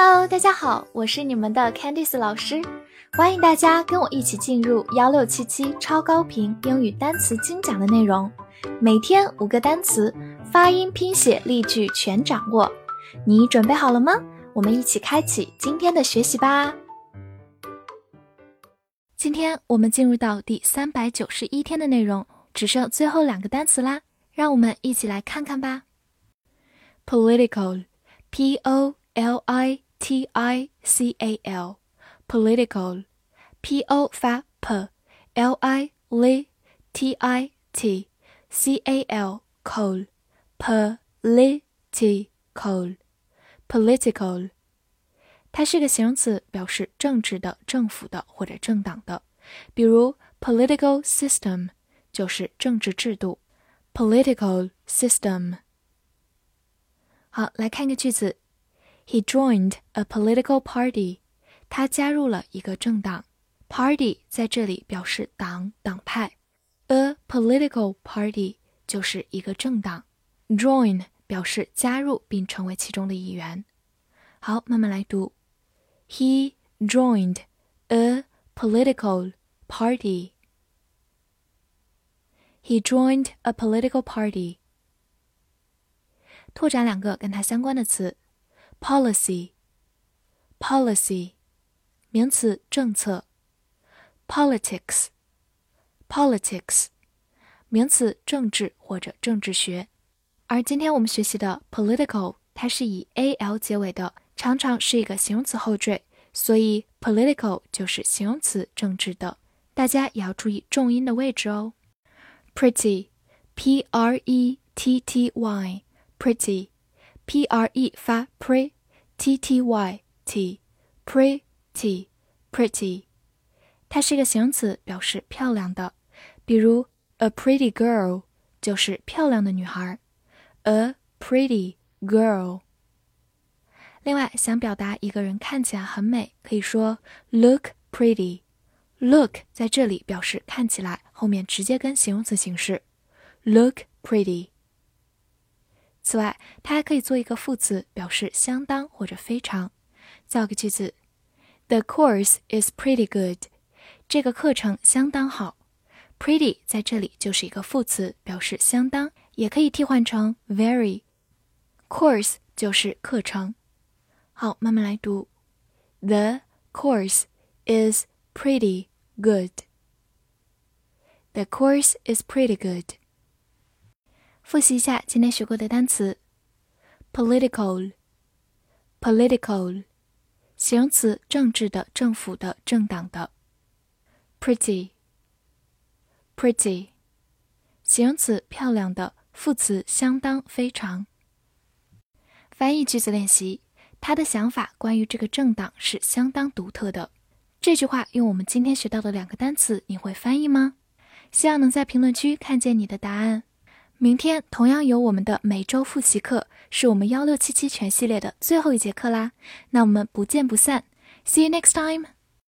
Hello，大家好，我是你们的 Candice 老师，欢迎大家跟我一起进入幺六七七超高频英语单词精讲的内容，每天五个单词，发音、拼写、例句全掌握，你准备好了吗？我们一起开启今天的学习吧。今天我们进入到第三百九十一天的内容，只剩最后两个单词啦，让我们一起来看看吧。Political，P O。L I T I C A L，political，P O 发 p，L I L T I T C A L，col，political，political，它是个形容词，表示政治的、政府的或者政党的。比如 political system 就是政治制度，political system。好，来看一个句子。 He joined a political party. 他加入了一个政党。Party 在这里表示党、党派。A political party 就是一个政党。Join 表示加入并成为其中的一员。好，慢慢来读。He joined a political party. He joined a political party. 拓展两个跟它相关的词。 policy policy 名词政策 politics politics 名词政治或者政治学，而今天我们学习的 political 它是以 a l 结尾的，常常是一个形容词后缀，所以 political 就是形容词政治的，大家也要注意重音的位置哦。pretty p r e t t y pretty p r e 发 pretty，pretty pretty，它是一个形容词，表示漂亮的。比如 a pretty girl 就是漂亮的女孩，a pretty girl。另外，想表达一个人看起来很美，可以说 look pretty。look 在这里表示看起来，后面直接跟形容词形式，look pretty。此外，它还可以做一个副词，表示相当或者非常。造个句子：The course is pretty good。这个课程相当好。Pretty 在这里就是一个副词，表示相当，也可以替换成 very。Course 就是课程。好，慢慢来读：The course is pretty good。The course is pretty good。 复习一下今天学过的单词：political，political，形容词，政治的、政府的、政党的；pretty，pretty，形容词，漂亮的；副词，相当、非常。翻译句子练习：他的想法关于这个政党是相当独特的。这句话用我们今天学到的两个单词，你会翻译吗？希望能在评论区看见你的答案。明天同样有我们的每周复习课，是我们幺六七七全系列的最后一节课啦。那我们不见不散，See you next time。